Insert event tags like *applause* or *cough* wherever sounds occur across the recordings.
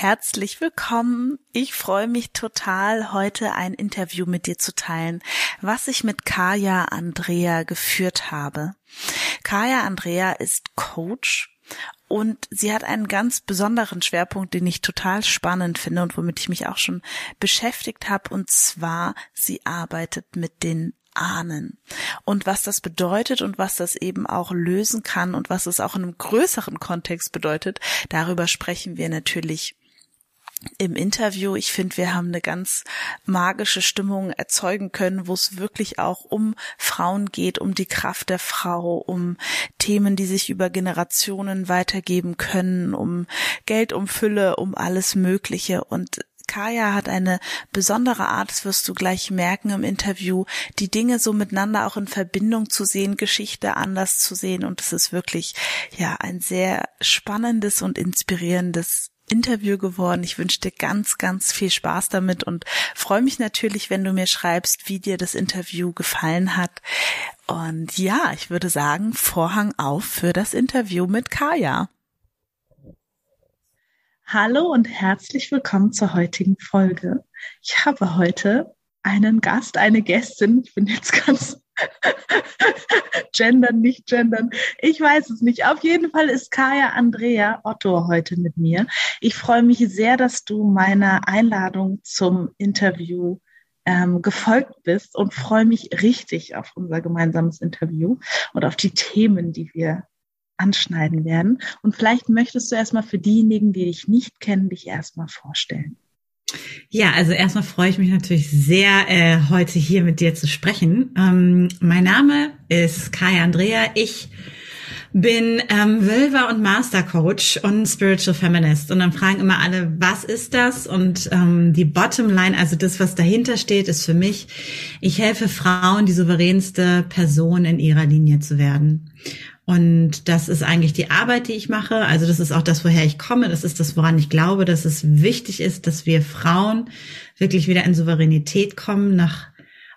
Herzlich willkommen. Ich freue mich total, heute ein Interview mit dir zu teilen, was ich mit Kaya Andrea geführt habe. Kaya Andrea ist Coach und sie hat einen ganz besonderen Schwerpunkt, den ich total spannend finde und womit ich mich auch schon beschäftigt habe. Und zwar, sie arbeitet mit den ahnen. Und was das bedeutet und was das eben auch lösen kann und was es auch in einem größeren Kontext bedeutet, darüber sprechen wir natürlich im Interview. Ich finde, wir haben eine ganz magische Stimmung erzeugen können, wo es wirklich auch um Frauen geht, um die Kraft der Frau, um Themen, die sich über Generationen weitergeben können, um Geld, um Fülle, um alles Mögliche. Und Kaya hat eine besondere Art, das wirst du gleich merken im Interview, die Dinge so miteinander auch in Verbindung zu sehen, Geschichte anders zu sehen und es ist wirklich, ja, ein sehr spannendes und inspirierendes Interview geworden. Ich wünsche dir ganz, ganz viel Spaß damit und freue mich natürlich, wenn du mir schreibst, wie dir das Interview gefallen hat. Und ja, ich würde sagen, Vorhang auf für das Interview mit Kaya. Hallo und herzlich willkommen zur heutigen Folge. Ich habe heute einen Gast, eine Gästin. Ich bin jetzt ganz *laughs* gendern, nicht gendern. Ich weiß es nicht. Auf jeden Fall ist Kaya Andrea Otto heute mit mir. Ich freue mich sehr, dass du meiner Einladung zum Interview ähm, gefolgt bist und freue mich richtig auf unser gemeinsames Interview und auf die Themen, die wir anschneiden werden. Und vielleicht möchtest du erstmal für diejenigen, die dich nicht kennen, dich erstmal vorstellen. Ja, also erstmal freue ich mich natürlich sehr, äh, heute hier mit dir zu sprechen. Ähm, mein Name ist Kai Andrea. Ich bin ähm, Wilver und Master Coach und Spiritual Feminist. Und dann fragen immer alle, was ist das? Und ähm, die Bottomline, also das, was dahinter steht, ist für mich, ich helfe Frauen, die souveränste Person in ihrer Linie zu werden. Und das ist eigentlich die Arbeit, die ich mache. Also das ist auch das, woher ich komme. Das ist das, woran ich glaube, dass es wichtig ist, dass wir Frauen wirklich wieder in Souveränität kommen nach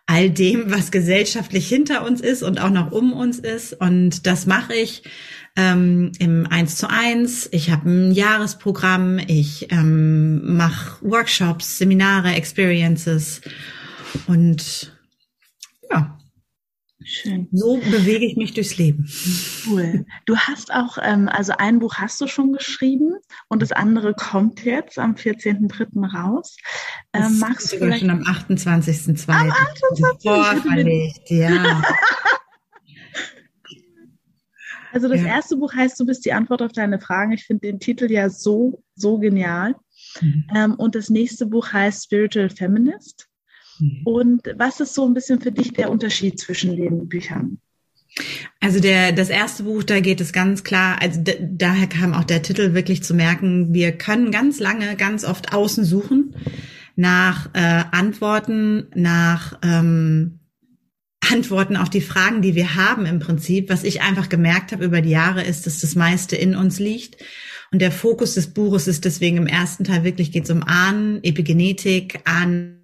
all dem, was gesellschaftlich hinter uns ist und auch noch um uns ist. Und das mache ich ähm, im Eins zu eins. Ich habe ein Jahresprogramm. Ich ähm, mache Workshops, Seminare, Experiences und ja, Schön. So bewege ich mich durchs Leben. Cool. Du hast auch, ähm, also ein Buch hast du schon geschrieben und das andere kommt jetzt am 14.03. raus. Ähm, das magst du vielleicht schon am 28.02. Am 28. Vorverlegt, ja. *laughs* also das ja. erste Buch heißt Du bist die Antwort auf deine Fragen. Ich finde den Titel ja so, so genial. Mhm. Ähm, und das nächste Buch heißt Spiritual Feminist. Mhm. Und was ist so ein bisschen für dich der Unterschied zwischen den Büchern? Also der, das erste Buch, da geht es ganz klar, also daher kam auch der Titel wirklich zu merken, wir können ganz lange, ganz oft außen suchen nach äh, Antworten, nach ähm, Antworten auf die Fragen, die wir haben im Prinzip. Was ich einfach gemerkt habe über die Jahre ist, dass das meiste in uns liegt. Und der Fokus des Buches ist deswegen im ersten Teil wirklich geht es um Ahnen, Epigenetik, Ahnen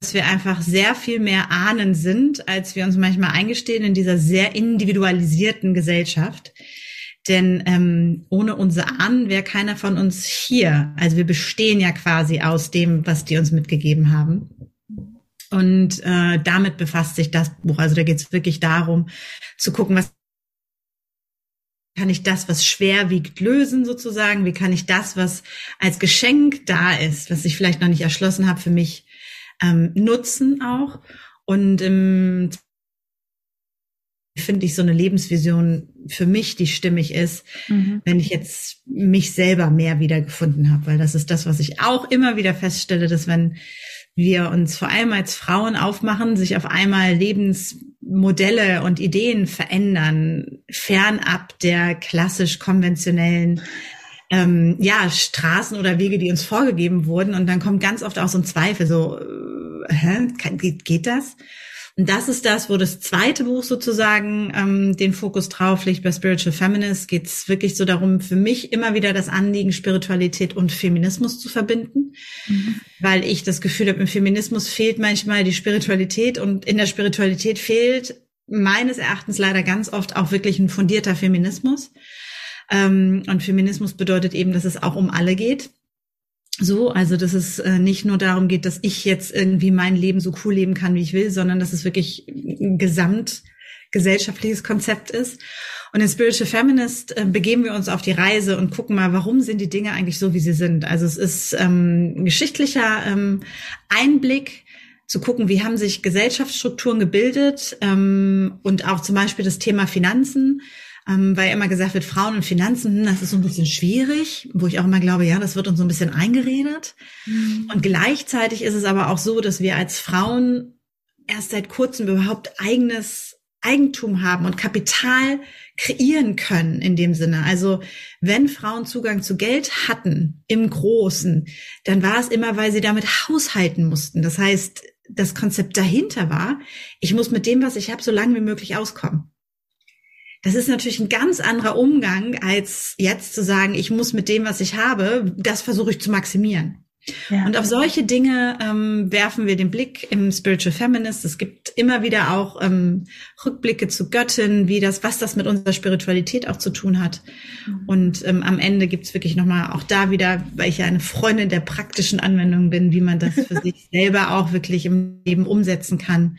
dass wir einfach sehr viel mehr Ahnen sind, als wir uns manchmal eingestehen in dieser sehr individualisierten Gesellschaft. Denn ähm, ohne unsere Ahnen wäre keiner von uns hier. Also wir bestehen ja quasi aus dem, was die uns mitgegeben haben. Und äh, damit befasst sich das Buch. Also da geht es wirklich darum, zu gucken, was kann ich das, was schwer wiegt, lösen sozusagen? Wie kann ich das, was als Geschenk da ist, was ich vielleicht noch nicht erschlossen habe, für mich ähm, nutzen auch. Und ähm, finde ich so eine Lebensvision für mich, die stimmig ist, mhm. wenn ich jetzt mich selber mehr wiedergefunden habe, weil das ist das, was ich auch immer wieder feststelle, dass wenn wir uns vor allem als Frauen aufmachen, sich auf einmal Lebensmodelle und Ideen verändern, fernab der klassisch konventionellen ähm, ja, Straßen oder Wege, die uns vorgegeben wurden. Und dann kommt ganz oft auch so ein Zweifel, so, äh, hä, geht, geht das? Und das ist das, wo das zweite Buch sozusagen ähm, den Fokus drauf legt. Bei Spiritual Feminist geht es wirklich so darum, für mich immer wieder das Anliegen, Spiritualität und Feminismus zu verbinden, mhm. weil ich das Gefühl habe, im Feminismus fehlt manchmal die Spiritualität und in der Spiritualität fehlt meines Erachtens leider ganz oft auch wirklich ein fundierter Feminismus. Ähm, und Feminismus bedeutet eben, dass es auch um alle geht. So, also dass es äh, nicht nur darum geht, dass ich jetzt irgendwie mein Leben so cool leben kann, wie ich will, sondern dass es wirklich ein gesamtgesellschaftliches Konzept ist. Und in Spiritual Feminist äh, begeben wir uns auf die Reise und gucken mal, warum sind die Dinge eigentlich so, wie sie sind. Also es ist ähm, ein geschichtlicher ähm, Einblick zu gucken, wie haben sich Gesellschaftsstrukturen gebildet ähm, und auch zum Beispiel das Thema Finanzen ähm, weil immer gesagt wird, Frauen und Finanzen, hm, das ist so ein bisschen schwierig, wo ich auch immer glaube, ja, das wird uns so ein bisschen eingeredet. Mhm. Und gleichzeitig ist es aber auch so, dass wir als Frauen erst seit kurzem überhaupt eigenes Eigentum haben und Kapital kreieren können in dem Sinne. Also wenn Frauen Zugang zu Geld hatten im Großen, dann war es immer, weil sie damit haushalten mussten. Das heißt, das Konzept dahinter war, ich muss mit dem, was ich habe, so lange wie möglich auskommen. Das ist natürlich ein ganz anderer Umgang, als jetzt zu sagen, ich muss mit dem, was ich habe, das versuche ich zu maximieren. Ja. Und auf solche Dinge ähm, werfen wir den Blick im Spiritual Feminist. Es gibt immer wieder auch ähm, Rückblicke zu Göttin, wie das, was das mit unserer Spiritualität auch zu tun hat. Mhm. Und ähm, am Ende gibt's wirklich nochmal auch da wieder, weil ich ja eine Freundin der praktischen Anwendung bin, wie man das für *laughs* sich selber auch wirklich im Leben umsetzen kann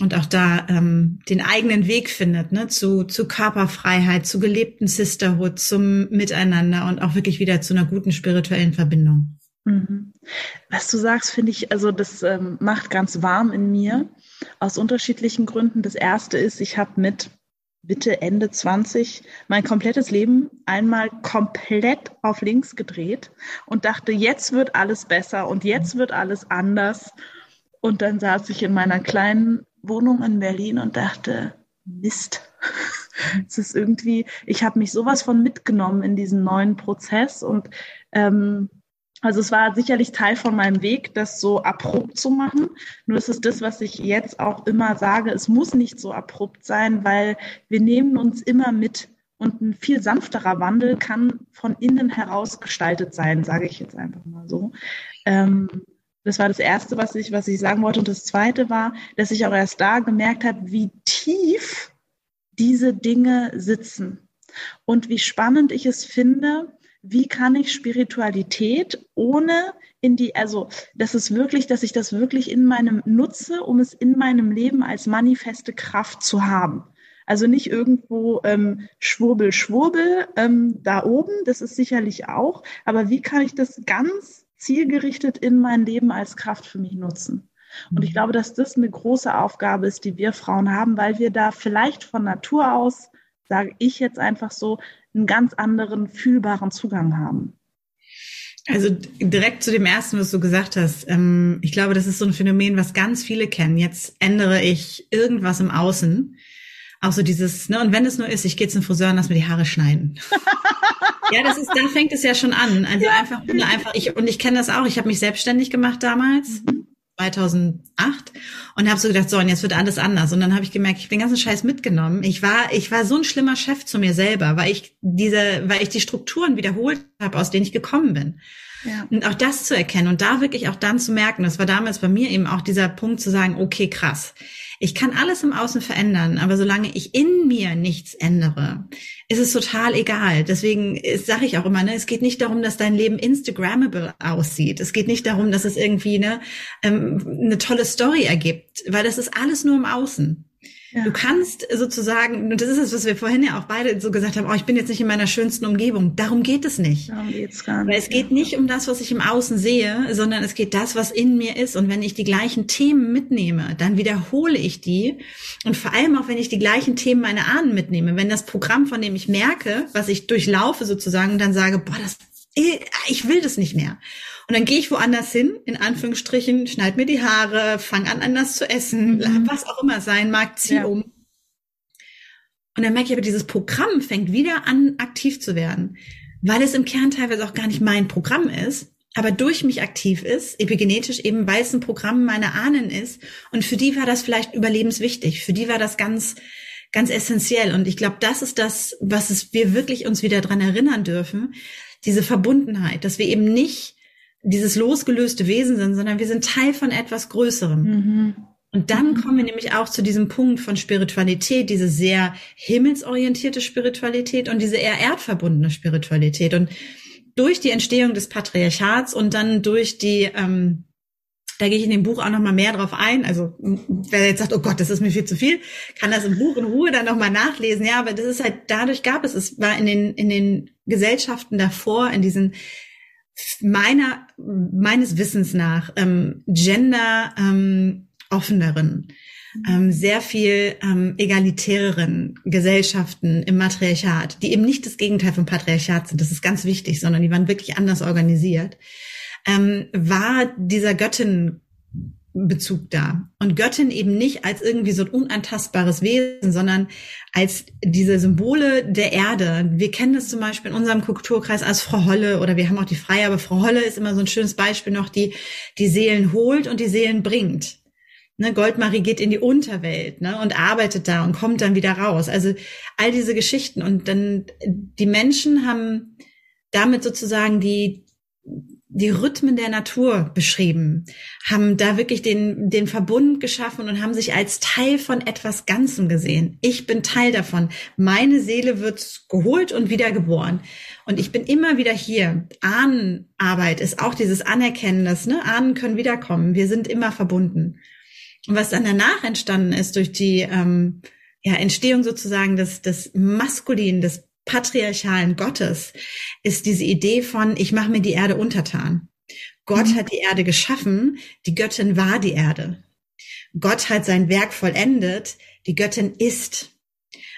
und auch da ähm, den eigenen Weg findet, ne, zu, zu Körperfreiheit, zu gelebten Sisterhood, zum Miteinander und auch wirklich wieder zu einer guten spirituellen Verbindung. Mhm. Was du sagst, finde ich, also das ähm, macht ganz warm in mir aus unterschiedlichen Gründen. Das erste ist, ich habe mit Bitte Ende 20 mein komplettes Leben einmal komplett auf links gedreht und dachte, jetzt wird alles besser und jetzt wird alles anders. Und dann saß ich in meiner kleinen Wohnung in Berlin und dachte, Mist. *laughs* es ist irgendwie, ich habe mich sowas von mitgenommen in diesen neuen Prozess und ähm, also es war sicherlich Teil von meinem Weg, das so abrupt zu machen. Nur ist es das, was ich jetzt auch immer sage, es muss nicht so abrupt sein, weil wir nehmen uns immer mit und ein viel sanfterer Wandel kann von innen heraus gestaltet sein, sage ich jetzt einfach mal so. Ähm, das war das Erste, was ich, was ich sagen wollte. Und das Zweite war, dass ich auch erst da gemerkt habe, wie tief diese Dinge sitzen und wie spannend ich es finde, wie kann ich Spiritualität ohne in die, also das ist wirklich, dass ich das wirklich in meinem nutze, um es in meinem Leben als manifeste Kraft zu haben. Also nicht irgendwo ähm, Schwurbel, Schwurbel ähm, da oben, das ist sicherlich auch, aber wie kann ich das ganz zielgerichtet in mein Leben als Kraft für mich nutzen. Und ich mhm. glaube, dass das eine große Aufgabe ist, die wir Frauen haben, weil wir da vielleicht von Natur aus, sage ich jetzt einfach so, einen ganz anderen fühlbaren Zugang haben. Also direkt zu dem ersten, was du gesagt hast. Ähm, ich glaube, das ist so ein Phänomen, was ganz viele kennen. Jetzt ändere ich irgendwas im Außen. Auch so dieses, ne, und wenn es nur ist, ich gehe zum Friseur und lass mir die Haare schneiden. *laughs* Ja, das ist, da fängt es ja schon an. Also ja. einfach, einfach, ich, und ich kenne das auch. Ich habe mich selbstständig gemacht damals. Mhm. 2008 und habe so gedacht, so und jetzt wird alles anders und dann habe ich gemerkt, ich bin den ganzen Scheiß mitgenommen. Ich war ich war so ein schlimmer Chef zu mir selber, weil ich diese weil ich die Strukturen wiederholt habe, aus denen ich gekommen bin. Ja. Und auch das zu erkennen und da wirklich auch dann zu merken, das war damals bei mir eben auch dieser Punkt zu sagen, okay, krass. Ich kann alles im Außen verändern, aber solange ich in mir nichts ändere, ist es total egal. Deswegen sage ich auch immer, ne, es geht nicht darum, dass dein Leben Instagrammable aussieht. Es geht nicht darum, dass es irgendwie ne, ähm, eine tolle Story ergibt, weil das ist alles nur im Außen. Ja. Du kannst sozusagen, und das ist es, was wir vorhin ja auch beide so gesagt haben, oh, ich bin jetzt nicht in meiner schönsten Umgebung. Darum geht es nicht. Darum geht's gar nicht. Weil es geht ja. nicht um das, was ich im Außen sehe, sondern es geht das, was in mir ist. Und wenn ich die gleichen Themen mitnehme, dann wiederhole ich die. Und vor allem auch, wenn ich die gleichen Themen meiner Ahnen mitnehme, wenn das Programm, von dem ich merke, was ich durchlaufe sozusagen, dann sage, boah, das, ich will das nicht mehr. Und dann gehe ich woanders hin, in Anführungsstrichen, schneid mir die Haare, fang an, anders zu essen, mhm. was auch immer sein mag, zieh ja. um. Und dann merke ich aber, dieses Programm fängt wieder an, aktiv zu werden, weil es im Kern teilweise auch gar nicht mein Programm ist, aber durch mich aktiv ist, epigenetisch eben, weil es ein Programm meiner Ahnen ist. Und für die war das vielleicht überlebenswichtig. Für die war das ganz, ganz essentiell. Und ich glaube, das ist das, was es wir wirklich uns wieder dran erinnern dürfen. Diese Verbundenheit, dass wir eben nicht dieses losgelöste Wesen sind, sondern wir sind Teil von etwas Größerem. Mhm. Und dann kommen wir nämlich auch zu diesem Punkt von Spiritualität, diese sehr himmelsorientierte Spiritualität und diese eher erdverbundene Spiritualität. Und durch die Entstehung des Patriarchats und dann durch die, ähm, da gehe ich in dem Buch auch noch mal mehr drauf ein. Also wer jetzt sagt, oh Gott, das ist mir viel zu viel, kann das im Buch in Ruhe dann noch mal nachlesen. Ja, aber das ist halt dadurch gab es, es war in den in den Gesellschaften davor, in diesen meiner meines Wissens nach ähm, Gender ähm, offeneren, ähm, sehr viel ähm, egalitäreren Gesellschaften im Matriarchat, die eben nicht das Gegenteil vom Patriarchat sind, das ist ganz wichtig, sondern die waren wirklich anders organisiert, ähm, war dieser Göttin Bezug da. Und Göttin eben nicht als irgendwie so ein unantastbares Wesen, sondern als diese Symbole der Erde. Wir kennen das zum Beispiel in unserem Kulturkreis als Frau Holle oder wir haben auch die Freie, aber Frau Holle ist immer so ein schönes Beispiel noch, die die Seelen holt und die Seelen bringt. Ne, Goldmarie geht in die Unterwelt ne, und arbeitet da und kommt dann wieder raus. Also all diese Geschichten. Und dann die Menschen haben damit sozusagen die, die Rhythmen der Natur beschrieben, haben da wirklich den, den Verbund geschaffen und haben sich als Teil von etwas Ganzem gesehen. Ich bin Teil davon. Meine Seele wird geholt und wiedergeboren. Und ich bin immer wieder hier. Ahnenarbeit ist auch dieses Anerkennen, dass ne, Ahnen können wiederkommen. Wir sind immer verbunden. Und was dann danach entstanden ist durch die ähm, ja, Entstehung sozusagen des, des maskulinen, des patriarchalen Gottes, ist diese Idee von, ich mache mir die Erde untertan. Gott mhm. hat die Erde geschaffen, die Göttin war die Erde. Gott hat sein Werk vollendet, die Göttin ist.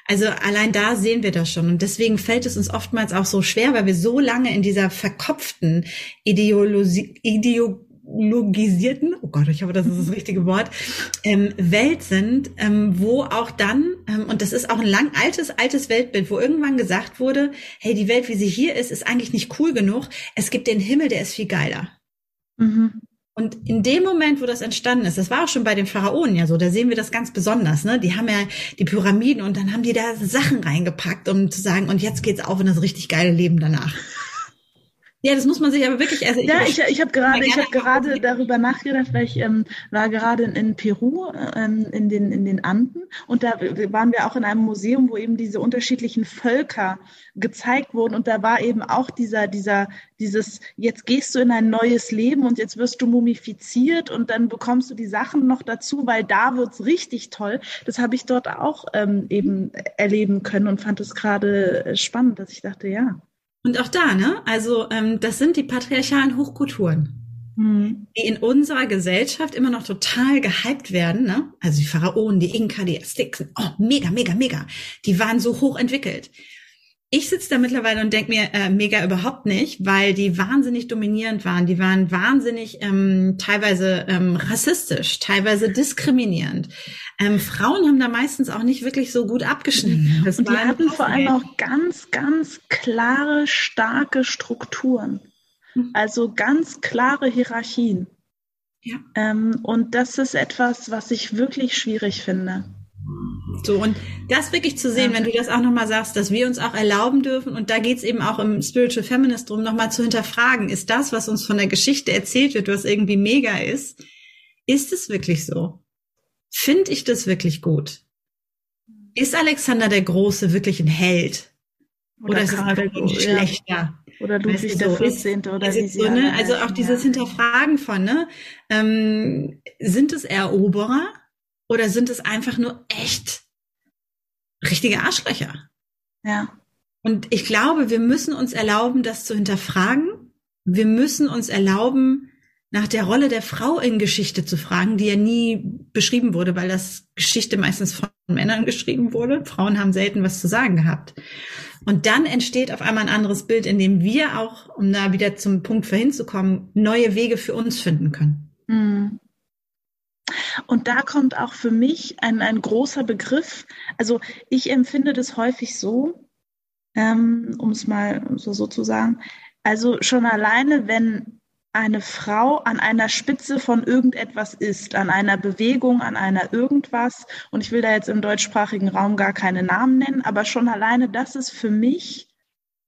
Also allein da sehen wir das schon. Und deswegen fällt es uns oftmals auch so schwer, weil wir so lange in dieser verkopften Ideologie, Ideo logisierten, oh Gott, ich hoffe, das ist das richtige Wort, ähm, Welt sind, ähm, wo auch dann, ähm, und das ist auch ein lang altes, altes Weltbild, wo irgendwann gesagt wurde, hey, die Welt, wie sie hier ist, ist eigentlich nicht cool genug. Es gibt den Himmel, der ist viel geiler. Mhm. Und in dem Moment, wo das entstanden ist, das war auch schon bei den Pharaonen ja so, da sehen wir das ganz besonders, ne? Die haben ja die Pyramiden und dann haben die da Sachen reingepackt, um zu sagen, und jetzt geht's auf in das richtig geile Leben danach. Ja, das muss man sich aber wirklich. Also ich ja, ich, ich habe gerade, ich habe gerade darüber nachgedacht, weil ich ähm, war gerade in, in Peru ähm, in den in den Anden und da waren wir auch in einem Museum, wo eben diese unterschiedlichen Völker gezeigt wurden und da war eben auch dieser dieser dieses jetzt gehst du in ein neues Leben und jetzt wirst du mumifiziert und dann bekommst du die Sachen noch dazu, weil da wird's richtig toll. Das habe ich dort auch ähm, eben erleben können und fand es gerade spannend, dass ich dachte, ja. Und auch da, ne? Also ähm, das sind die patriarchalen Hochkulturen, mhm. die in unserer Gesellschaft immer noch total gehypt werden. Ne? Also die Pharaonen, die Inka, die Azteken, oh mega, mega, mega. Die waren so hoch entwickelt. Ich sitze da mittlerweile und denke mir, äh, mega überhaupt nicht, weil die wahnsinnig dominierend waren. Die waren wahnsinnig ähm, teilweise ähm, rassistisch, teilweise diskriminierend. Ähm, Frauen haben da meistens auch nicht wirklich so gut abgeschnitten. Das und die hatten vor allem auch ganz, ganz klare, starke Strukturen. Mhm. Also ganz klare Hierarchien. Ja. Ähm, und das ist etwas, was ich wirklich schwierig finde. So, und das wirklich zu sehen, wenn du das auch nochmal sagst, dass wir uns auch erlauben dürfen, und da geht's eben auch im Spiritual Feminist drum, nochmal zu hinterfragen, ist das, was uns von der Geschichte erzählt wird, was irgendwie mega ist, ist es wirklich so? Finde ich das wirklich gut? Ist Alexander der Große wirklich ein Held? Oder, oder ist es einfach ein schlechter? Ja. Oder Ludwig der 14. oder wie sie so, ne? Also auch dieses Hinterfragen von, ne? Ähm, sind es Eroberer? Oder sind es einfach nur echt richtige Arschlöcher? Ja. Und ich glaube, wir müssen uns erlauben, das zu hinterfragen. Wir müssen uns erlauben, nach der Rolle der Frau in Geschichte zu fragen, die ja nie beschrieben wurde, weil das Geschichte meistens von Männern geschrieben wurde. Frauen haben selten was zu sagen gehabt. Und dann entsteht auf einmal ein anderes Bild, in dem wir auch, um da wieder zum Punkt vorhin zu kommen, neue Wege für uns finden können. Mhm. Und da kommt auch für mich ein, ein großer Begriff. Also ich empfinde das häufig so, ähm, um es mal so, so zu sagen. Also schon alleine, wenn eine Frau an einer Spitze von irgendetwas ist, an einer Bewegung, an einer irgendwas. Und ich will da jetzt im deutschsprachigen Raum gar keine Namen nennen, aber schon alleine das ist für mich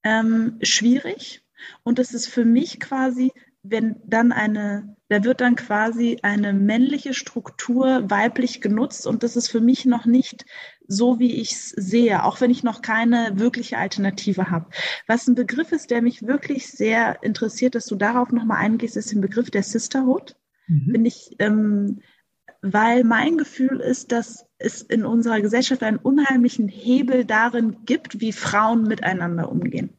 ähm, schwierig. Und es ist für mich quasi, wenn dann eine, da wird dann quasi eine männliche Struktur weiblich genutzt und das ist für mich noch nicht so, wie ich es sehe, auch wenn ich noch keine wirkliche Alternative habe. Was ein Begriff ist, der mich wirklich sehr interessiert, dass du darauf nochmal eingehst, ist der Begriff der Sisterhood. Mhm. Finde ich, ähm, weil mein Gefühl ist, dass es in unserer Gesellschaft einen unheimlichen Hebel darin gibt, wie Frauen miteinander umgehen.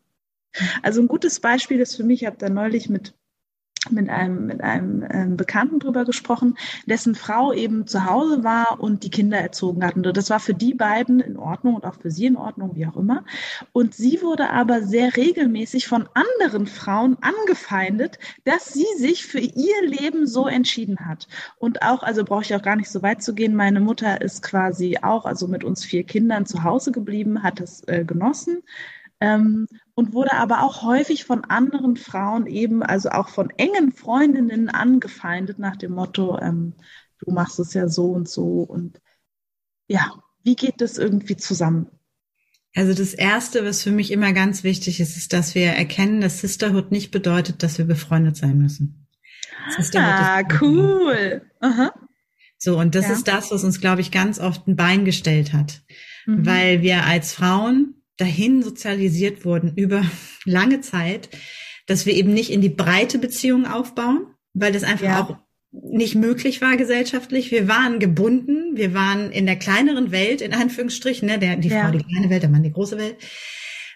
Also ein gutes Beispiel ist für mich, ich habe da neulich mit mit einem, mit einem ähm, Bekannten drüber gesprochen, dessen Frau eben zu Hause war und die Kinder erzogen hat. Und das war für die beiden in Ordnung und auch für sie in Ordnung, wie auch immer. Und sie wurde aber sehr regelmäßig von anderen Frauen angefeindet, dass sie sich für ihr Leben so entschieden hat. Und auch, also brauche ich auch gar nicht so weit zu gehen, meine Mutter ist quasi auch, also mit uns vier Kindern zu Hause geblieben, hat das äh, genossen ähm, und wurde aber auch häufig von anderen Frauen eben, also auch von engen Freundinnen angefeindet nach dem Motto, ähm, du machst es ja so und so und ja, wie geht das irgendwie zusammen? Also das Erste, was für mich immer ganz wichtig ist, ist, dass wir erkennen, dass Sisterhood nicht bedeutet, dass wir befreundet sein müssen. ah, cool. Aha. So, und das ja. ist das, was uns, glaube ich, ganz oft ein Bein gestellt hat. Mhm. Weil wir als Frauen dahin sozialisiert wurden über *laughs* lange Zeit, dass wir eben nicht in die breite Beziehung aufbauen, weil das einfach ja. auch nicht möglich war gesellschaftlich. Wir waren gebunden, wir waren in der kleineren Welt, in Anführungsstrichen, ne, der, die ja. Frau die kleine Welt, der Mann die große Welt,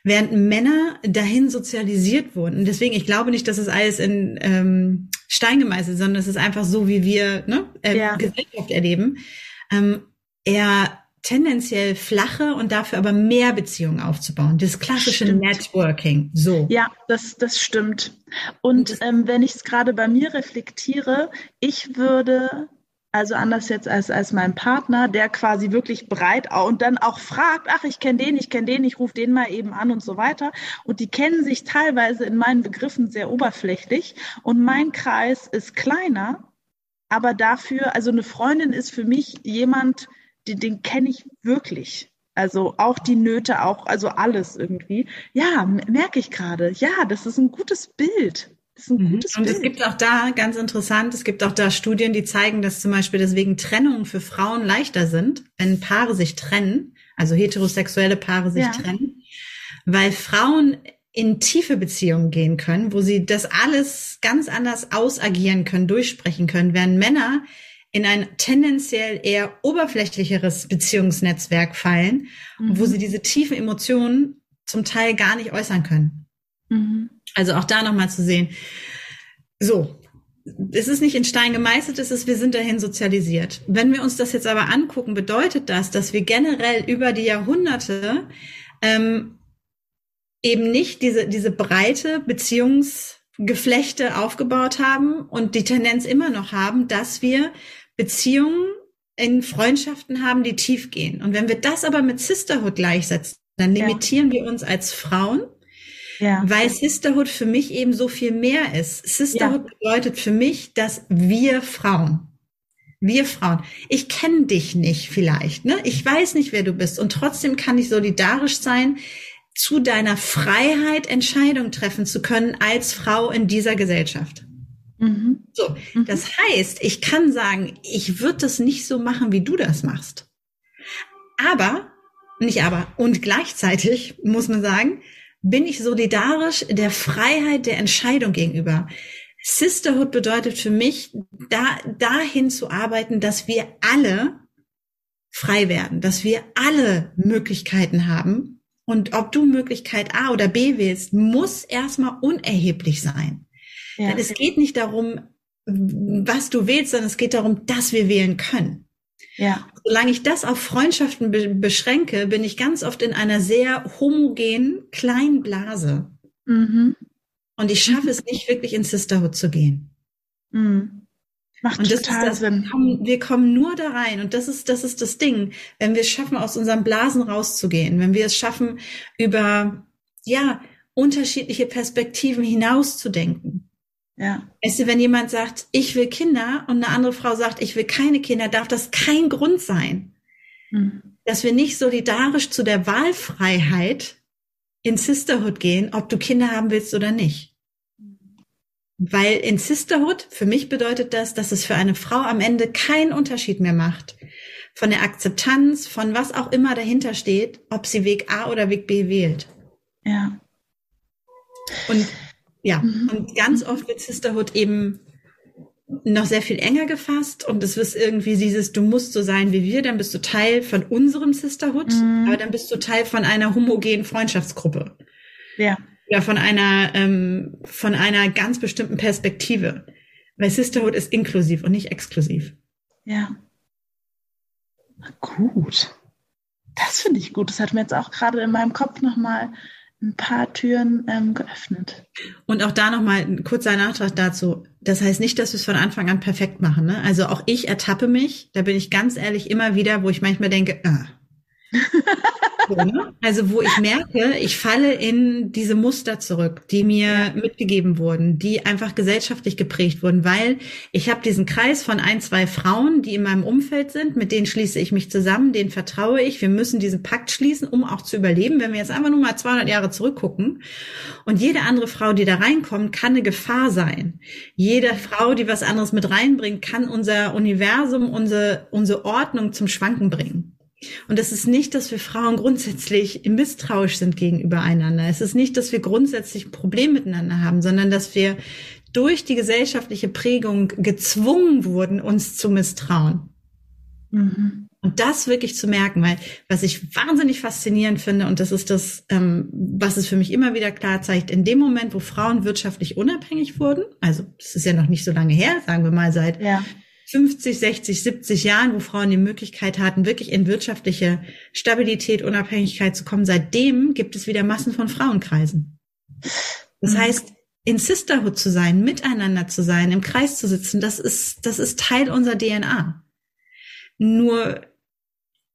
während Männer dahin sozialisiert wurden. Und deswegen, ich glaube nicht, dass es alles in ähm, Stein gemeißelt, sondern es ist einfach so, wie wir ne, äh, ja. Gesellschaft erleben. Ähm, er tendenziell flache und dafür aber mehr Beziehungen aufzubauen. Das klassische stimmt. Networking. So. Ja, das, das stimmt. Und ähm, wenn ich es gerade bei mir reflektiere, ich würde also anders jetzt als, als mein Partner, der quasi wirklich breit und dann auch fragt, ach, ich kenne den, ich kenne den, ich rufe den mal eben an und so weiter. Und die kennen sich teilweise in meinen Begriffen sehr oberflächlich. Und mein Kreis ist kleiner, aber dafür, also eine Freundin ist für mich jemand, den, den kenne ich wirklich. Also auch die Nöte, auch, also alles irgendwie. Ja, merke ich gerade. Ja, das ist ein gutes Bild. Das ist ein mhm. gutes Und Bild. es gibt auch da, ganz interessant, es gibt auch da Studien, die zeigen, dass zum Beispiel deswegen Trennungen für Frauen leichter sind, wenn Paare sich trennen, also heterosexuelle Paare sich ja. trennen, weil Frauen in tiefe Beziehungen gehen können, wo sie das alles ganz anders ausagieren können, durchsprechen können, während Männer in ein tendenziell eher oberflächlicheres Beziehungsnetzwerk fallen, mhm. wo sie diese tiefen Emotionen zum Teil gar nicht äußern können. Mhm. Also auch da nochmal zu sehen. So. Es ist nicht in Stein gemeißelt, es ist, wir sind dahin sozialisiert. Wenn wir uns das jetzt aber angucken, bedeutet das, dass wir generell über die Jahrhunderte ähm, eben nicht diese, diese breite Beziehungsgeflechte aufgebaut haben und die Tendenz immer noch haben, dass wir Beziehungen in Freundschaften haben, die tief gehen. Und wenn wir das aber mit Sisterhood gleichsetzen, dann limitieren ja. wir uns als Frauen, ja. weil Sisterhood für mich eben so viel mehr ist. Sisterhood ja. bedeutet für mich, dass wir Frauen, wir Frauen, ich kenne dich nicht vielleicht, ne? Ich weiß nicht, wer du bist und trotzdem kann ich solidarisch sein, zu deiner Freiheit Entscheidungen treffen zu können als Frau in dieser Gesellschaft. Mhm. So, mhm. das heißt, ich kann sagen, ich würde das nicht so machen, wie du das machst. Aber, nicht aber, und gleichzeitig muss man sagen, bin ich solidarisch der Freiheit der Entscheidung gegenüber. Sisterhood bedeutet für mich, da, dahin zu arbeiten, dass wir alle frei werden, dass wir alle Möglichkeiten haben. Und ob du Möglichkeit A oder B wählst, muss erstmal unerheblich sein. Ja. Denn es geht nicht darum, was du wählst, sondern es geht darum, dass wir wählen können. Ja. Solange ich das auf Freundschaften be beschränke, bin ich ganz oft in einer sehr homogenen kleinen Blase. Mhm. Und ich schaffe es nicht wirklich in Sisterhood zu gehen. Mhm. Macht und das total das, Sinn. Wir kommen, wir kommen nur da rein und das ist, das ist das Ding. Wenn wir es schaffen, aus unseren Blasen rauszugehen, wenn wir es schaffen, über, ja, unterschiedliche Perspektiven hinauszudenken. Ja. Weißt du, wenn jemand sagt, ich will Kinder und eine andere Frau sagt, ich will keine Kinder, darf das kein Grund sein, mhm. dass wir nicht solidarisch zu der Wahlfreiheit in Sisterhood gehen, ob du Kinder haben willst oder nicht. Weil in Sisterhood, für mich bedeutet das, dass es für eine Frau am Ende keinen Unterschied mehr macht. Von der Akzeptanz, von was auch immer dahinter steht, ob sie Weg A oder Weg B wählt. Ja. Und ja, mhm. und ganz oft wird Sisterhood eben noch sehr viel enger gefasst und es ist irgendwie dieses, du musst so sein wie wir, dann bist du Teil von unserem Sisterhood, mhm. aber dann bist du Teil von einer homogenen Freundschaftsgruppe. Ja oder von einer, ähm, von einer ganz bestimmten Perspektive. Weil Sisterhood ist inklusiv und nicht exklusiv. Ja. Gut. Das finde ich gut. Das hat mir jetzt auch gerade in meinem Kopf nochmal ein paar Türen ähm, geöffnet. Und auch da nochmal ein kurzer Nachtrag dazu. Das heißt nicht, dass wir es von Anfang an perfekt machen. Ne? Also auch ich ertappe mich, da bin ich ganz ehrlich immer wieder, wo ich manchmal denke, ah? *laughs* Also wo ich merke, ich falle in diese Muster zurück, die mir mitgegeben wurden, die einfach gesellschaftlich geprägt wurden, weil ich habe diesen Kreis von ein, zwei Frauen, die in meinem Umfeld sind, mit denen schließe ich mich zusammen, denen vertraue ich. Wir müssen diesen Pakt schließen, um auch zu überleben. Wenn wir jetzt einfach nur mal 200 Jahre zurückgucken und jede andere Frau, die da reinkommt, kann eine Gefahr sein. Jede Frau, die was anderes mit reinbringt, kann unser Universum, unsere, unsere Ordnung zum Schwanken bringen. Und es ist nicht, dass wir Frauen grundsätzlich misstrauisch sind gegenüber einander. Es ist nicht, dass wir grundsätzlich ein Problem miteinander haben, sondern dass wir durch die gesellschaftliche Prägung gezwungen wurden, uns zu misstrauen. Mhm. Und das wirklich zu merken, weil was ich wahnsinnig faszinierend finde, und das ist das, ähm, was es für mich immer wieder klar zeigt, in dem Moment, wo Frauen wirtschaftlich unabhängig wurden, also das ist ja noch nicht so lange her, sagen wir mal seit ja. 50, 60, 70 Jahren, wo Frauen die Möglichkeit hatten, wirklich in wirtschaftliche Stabilität, Unabhängigkeit zu kommen, seitdem gibt es wieder Massen von Frauenkreisen. Das mhm. heißt, in Sisterhood zu sein, miteinander zu sein, im Kreis zu sitzen, das ist, das ist Teil unserer DNA. Nur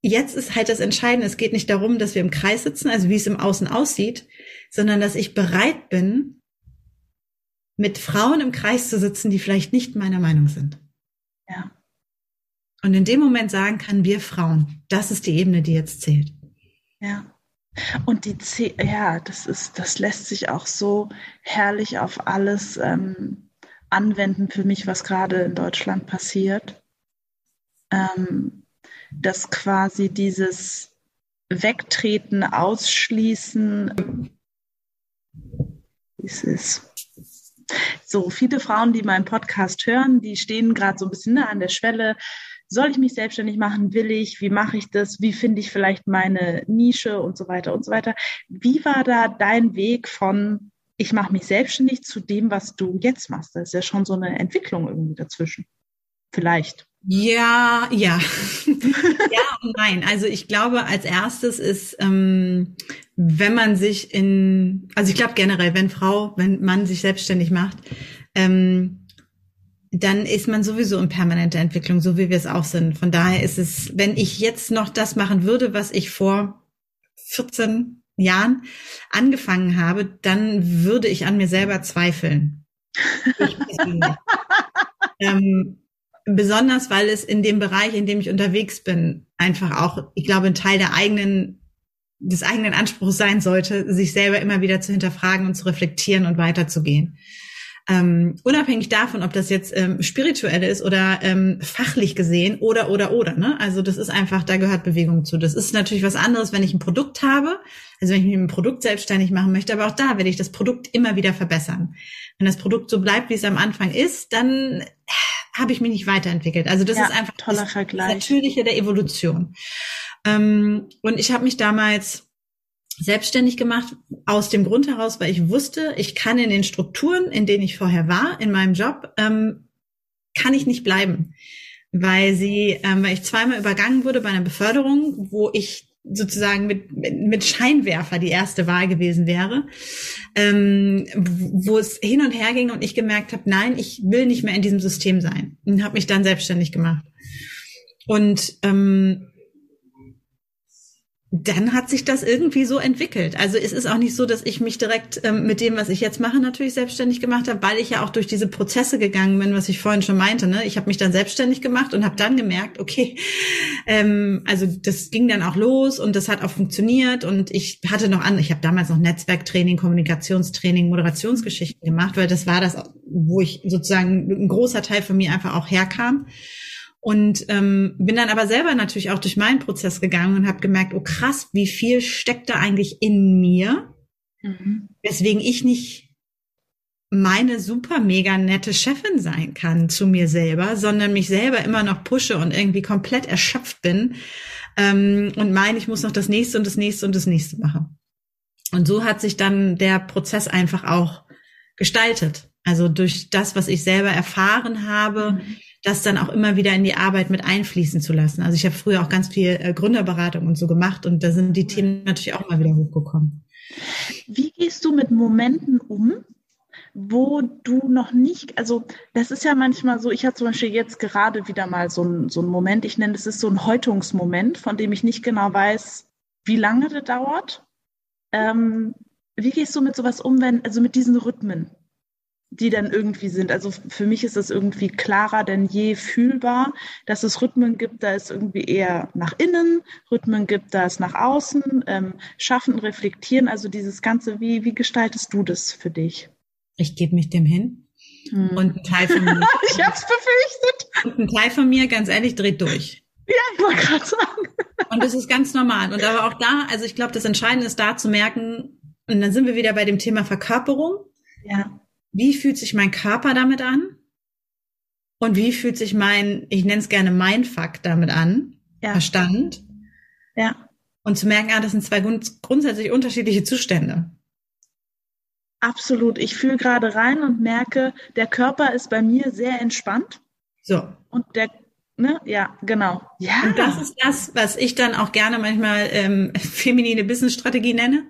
jetzt ist halt das Entscheidende, es geht nicht darum, dass wir im Kreis sitzen, also wie es im Außen aussieht, sondern dass ich bereit bin, mit Frauen im Kreis zu sitzen, die vielleicht nicht meiner Meinung sind. Ja. Und in dem Moment sagen kann, wir Frauen, das ist die Ebene, die jetzt zählt. Ja. Und die C ja, das ist, das lässt sich auch so herrlich auf alles ähm, anwenden für mich, was gerade in Deutschland passiert. Ähm, dass quasi dieses Wegtreten, Ausschließen, wie es ist. So, viele Frauen, die meinen Podcast hören, die stehen gerade so ein bisschen ne, an der Schwelle. Soll ich mich selbstständig machen? Will ich? Wie mache ich das? Wie finde ich vielleicht meine Nische und so weiter und so weiter? Wie war da dein Weg von ich mache mich selbstständig zu dem, was du jetzt machst? Das ist ja schon so eine Entwicklung irgendwie dazwischen. Vielleicht. Ja, ja. *laughs* ja und nein. Also ich glaube, als erstes ist, ähm, wenn man sich in, also ich glaube generell, wenn Frau, wenn Mann sich selbstständig macht, ähm, dann ist man sowieso in permanenter Entwicklung, so wie wir es auch sind. Von daher ist es, wenn ich jetzt noch das machen würde, was ich vor 14 Jahren angefangen habe, dann würde ich an mir selber zweifeln. *laughs* ähm, besonders weil es in dem Bereich, in dem ich unterwegs bin, einfach auch, ich glaube, ein Teil der eigenen, des eigenen Anspruchs sein sollte, sich selber immer wieder zu hinterfragen und zu reflektieren und weiterzugehen. Ähm, unabhängig davon, ob das jetzt ähm, spirituell ist oder ähm, fachlich gesehen oder oder oder. Ne? Also das ist einfach, da gehört Bewegung zu. Das ist natürlich was anderes, wenn ich ein Produkt habe, also wenn ich mit einem Produkt selbstständig machen möchte, aber auch da werde ich das Produkt immer wieder verbessern. Wenn das Produkt so bleibt, wie es am Anfang ist, dann habe ich mich nicht weiterentwickelt. Also das ja, ist einfach toller das, Vergleich. Natürliche der Evolution. Ähm, und ich habe mich damals selbstständig gemacht aus dem Grund heraus, weil ich wusste, ich kann in den Strukturen, in denen ich vorher war, in meinem Job, ähm, kann ich nicht bleiben, weil sie, ähm, weil ich zweimal übergangen wurde bei einer Beförderung, wo ich sozusagen mit, mit Scheinwerfer die erste Wahl gewesen wäre, ähm, wo es hin und her ging und ich gemerkt habe, nein, ich will nicht mehr in diesem System sein und habe mich dann selbstständig gemacht. Und ähm, dann hat sich das irgendwie so entwickelt. Also es ist auch nicht so, dass ich mich direkt ähm, mit dem, was ich jetzt mache, natürlich selbstständig gemacht habe, weil ich ja auch durch diese Prozesse gegangen bin, was ich vorhin schon meinte. Ne? Ich habe mich dann selbstständig gemacht und habe dann gemerkt, okay, ähm, also das ging dann auch los und das hat auch funktioniert und ich hatte noch an, ich habe damals noch Netzwerktraining, Kommunikationstraining, Moderationsgeschichten gemacht, weil das war das, wo ich sozusagen ein großer Teil von mir einfach auch herkam. Und ähm, bin dann aber selber natürlich auch durch meinen Prozess gegangen und habe gemerkt, oh krass, wie viel steckt da eigentlich in mir, mhm. weswegen ich nicht meine super mega nette Chefin sein kann zu mir selber, sondern mich selber immer noch pushe und irgendwie komplett erschöpft bin ähm, und meine, ich muss noch das nächste und das nächste und das nächste machen. Und so hat sich dann der Prozess einfach auch gestaltet. Also durch das, was ich selber erfahren habe, mhm das dann auch immer wieder in die Arbeit mit einfließen zu lassen. Also ich habe früher auch ganz viel äh, Gründerberatung und so gemacht und da sind die Themen natürlich auch mal wieder hochgekommen. Wie gehst du mit Momenten um, wo du noch nicht, also das ist ja manchmal so, ich habe zum Beispiel jetzt gerade wieder mal so ein, so ein Moment, ich nenne das ist so ein Häutungsmoment, von dem ich nicht genau weiß, wie lange das dauert. Ähm, wie gehst du mit sowas um, wenn, also mit diesen Rhythmen? Die dann irgendwie sind. Also für mich ist es irgendwie klarer denn je fühlbar, dass es Rhythmen gibt, da es irgendwie eher nach innen, Rhythmen gibt, da es nach außen, ähm, schaffen, reflektieren. Also dieses Ganze, wie, wie gestaltest du das für dich? Ich gebe mich dem hin. Hm. Und ein Teil von mir. *laughs* ich hab's befürchtet. Und ein Teil von mir, ganz ehrlich, dreht durch. Ja, ich wollte gerade sagen. Und das ist ganz normal. Und aber auch da, also ich glaube, das Entscheidende ist da zu merken, und dann sind wir wieder bei dem Thema Verkörperung. Ja wie fühlt sich mein Körper damit an? Und wie fühlt sich mein, ich nenne es gerne Mindfuck damit an? Ja. Verstand. Ja. Und zu merken, ah, das sind zwei grund grundsätzlich unterschiedliche Zustände. Absolut. Ich fühle gerade rein und merke, der Körper ist bei mir sehr entspannt. So. Und der, ne, ja, genau. Ja. Und das ist das, was ich dann auch gerne manchmal ähm, *laughs* feminine Business-Strategie nenne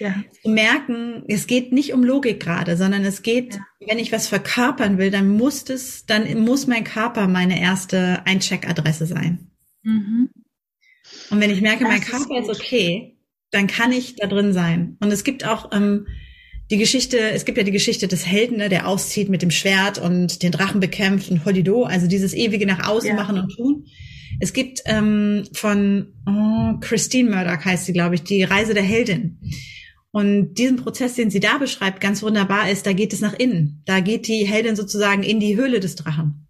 ja. zu merken, es geht nicht um Logik gerade, sondern es geht, ja. wenn ich was verkörpern will, dann muss es, dann muss mein Körper meine erste Eincheck-Adresse sein. Mhm. Und wenn ich merke, das mein Körper ist, ist, okay, dann kann ich da drin sein. Und es gibt auch ähm, die Geschichte, es gibt ja die Geschichte des Helden, ne, der auszieht mit dem Schwert und den Drachen bekämpft und Holido, also dieses ewige nach außen ja. machen und tun. Es gibt ähm, von oh, Christine Murdoch heißt sie, glaube ich, die Reise der Heldin. Und diesen Prozess, den sie da beschreibt, ganz wunderbar ist, da geht es nach innen. Da geht die Heldin sozusagen in die Höhle des Drachen.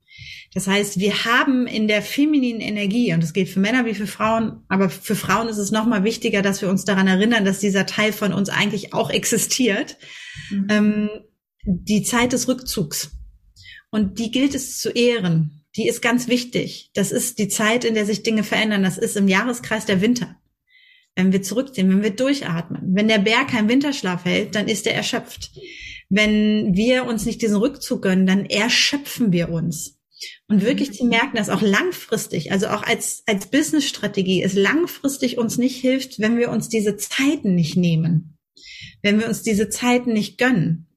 Das heißt, wir haben in der femininen Energie, und das gilt für Männer wie für Frauen, aber für Frauen ist es nochmal wichtiger, dass wir uns daran erinnern, dass dieser Teil von uns eigentlich auch existiert, mhm. ähm, die Zeit des Rückzugs. Und die gilt es zu ehren. Die ist ganz wichtig. Das ist die Zeit, in der sich Dinge verändern. Das ist im Jahreskreis der Winter wenn wir zurückziehen, wenn wir durchatmen. Wenn der Bär keinen Winterschlaf hält, dann ist er erschöpft. Wenn wir uns nicht diesen Rückzug gönnen, dann erschöpfen wir uns. Und wirklich zu merken, dass auch langfristig, also auch als, als Business-Strategie, es langfristig uns nicht hilft, wenn wir uns diese Zeiten nicht nehmen. Wenn wir uns diese Zeiten nicht gönnen.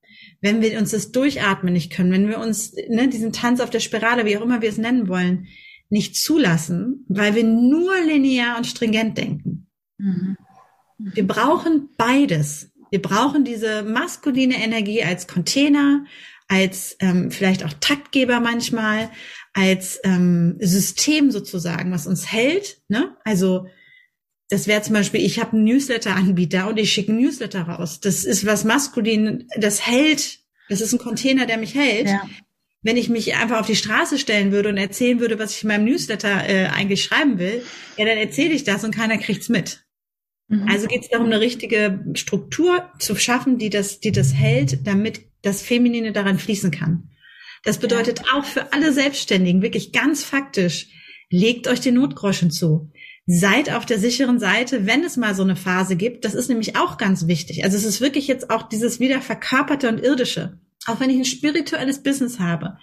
Wenn wir uns das Durchatmen nicht können. Wenn wir uns ne, diesen Tanz auf der Spirale, wie auch immer wir es nennen wollen, nicht zulassen, weil wir nur linear und stringent denken. Mhm. Wir brauchen beides. Wir brauchen diese maskuline Energie als Container, als ähm, vielleicht auch Taktgeber manchmal, als ähm, System sozusagen, was uns hält. Ne? Also das wäre zum Beispiel, ich habe einen Newsletter-Anbieter und ich schicke einen Newsletter raus. Das ist was maskulin, das hält. Das ist ein Container, der mich hält. Ja. Wenn ich mich einfach auf die Straße stellen würde und erzählen würde, was ich in meinem Newsletter äh, eigentlich schreiben will, ja, dann erzähle ich das und keiner kriegt's mit. Mhm. Also geht es darum, eine richtige Struktur zu schaffen, die das, die das hält, damit das Feminine daran fließen kann. Das bedeutet ja. auch für alle Selbstständigen, wirklich ganz faktisch, legt euch den Notgroschen zu. Seid auf der sicheren Seite, wenn es mal so eine Phase gibt. Das ist nämlich auch ganz wichtig. Also es ist wirklich jetzt auch dieses wieder verkörperte und irdische. Auch wenn ich ein spirituelles Business habe.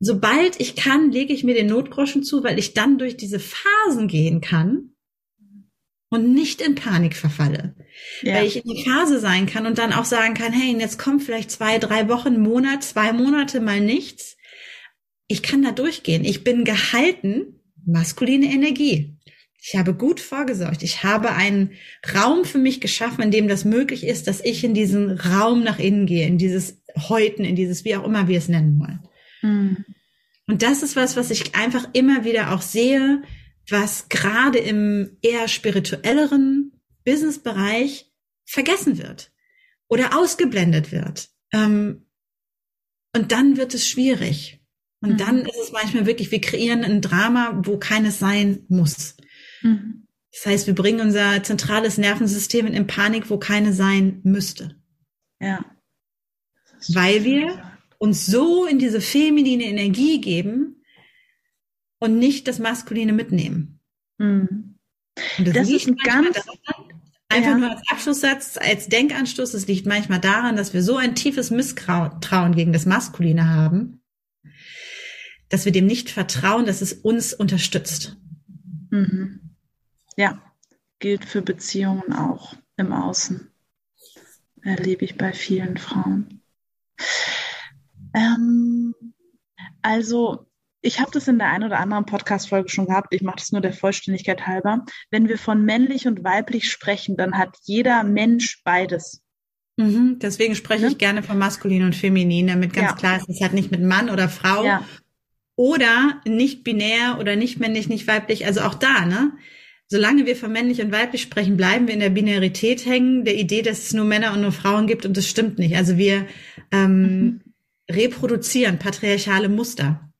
Sobald ich kann, lege ich mir den Notgroschen zu, weil ich dann durch diese Phasen gehen kann, und nicht in Panik verfalle. Ja. Weil ich in die Phase sein kann und dann auch sagen kann, hey, jetzt kommt vielleicht zwei, drei Wochen, Monat, zwei Monate mal nichts. Ich kann da durchgehen. Ich bin gehalten, maskuline Energie. Ich habe gut vorgesorgt. Ich habe einen Raum für mich geschaffen, in dem das möglich ist, dass ich in diesen Raum nach innen gehe, in dieses Häuten, in dieses, wie auch immer wir es nennen wollen. Mhm. Und das ist was, was ich einfach immer wieder auch sehe, was gerade im eher spirituelleren Businessbereich vergessen wird oder ausgeblendet wird. Ähm, und dann wird es schwierig. Und mhm. dann ist es manchmal wirklich, wir kreieren ein Drama, wo keines sein muss. Mhm. Das heißt, wir bringen unser zentrales Nervensystem in Panik, wo keine sein müsste. Ja. Weil wir uns so in diese feminine Energie geben und nicht das Maskuline mitnehmen. Mhm. Und das, das liegt ist ganz daran, einfach ja. nur als Abschlusssatz, als Denkanstoß, es liegt manchmal daran, dass wir so ein tiefes Misstrauen gegen das Maskuline haben, dass wir dem nicht vertrauen, dass es uns unterstützt. Mhm. Ja, gilt für Beziehungen auch im Außen. Erlebe ich bei vielen Frauen. Ähm, also, ich habe das in der einen oder anderen Podcast-Folge schon gehabt. Ich mache das nur der Vollständigkeit halber. Wenn wir von männlich und weiblich sprechen, dann hat jeder Mensch beides. Mhm, deswegen spreche ja? ich gerne von maskulin und feminin, damit ganz ja. klar ist, es hat nicht mit Mann oder Frau ja. oder nicht binär oder nicht männlich, nicht weiblich. Also auch da, ne? solange wir von männlich und weiblich sprechen, bleiben wir in der Binarität hängen, der Idee, dass es nur Männer und nur Frauen gibt und das stimmt nicht. Also wir ähm, mhm. reproduzieren patriarchale Muster.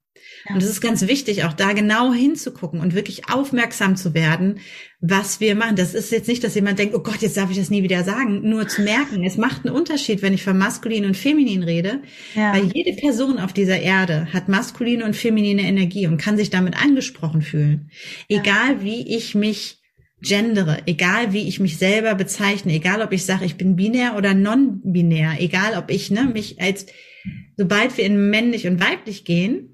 Ja. Und es ist ganz wichtig, auch da genau hinzugucken und wirklich aufmerksam zu werden, was wir machen. Das ist jetzt nicht, dass jemand denkt, oh Gott, jetzt darf ich das nie wieder sagen. Nur zu merken, es macht einen Unterschied, wenn ich von maskulin und feminin rede, ja. weil jede Person auf dieser Erde hat maskuline und feminine Energie und kann sich damit angesprochen fühlen. Egal ja. wie ich mich gendere, egal wie ich mich selber bezeichne, egal ob ich sage, ich bin binär oder non-binär, egal ob ich ne, mich als, sobald wir in männlich und weiblich gehen,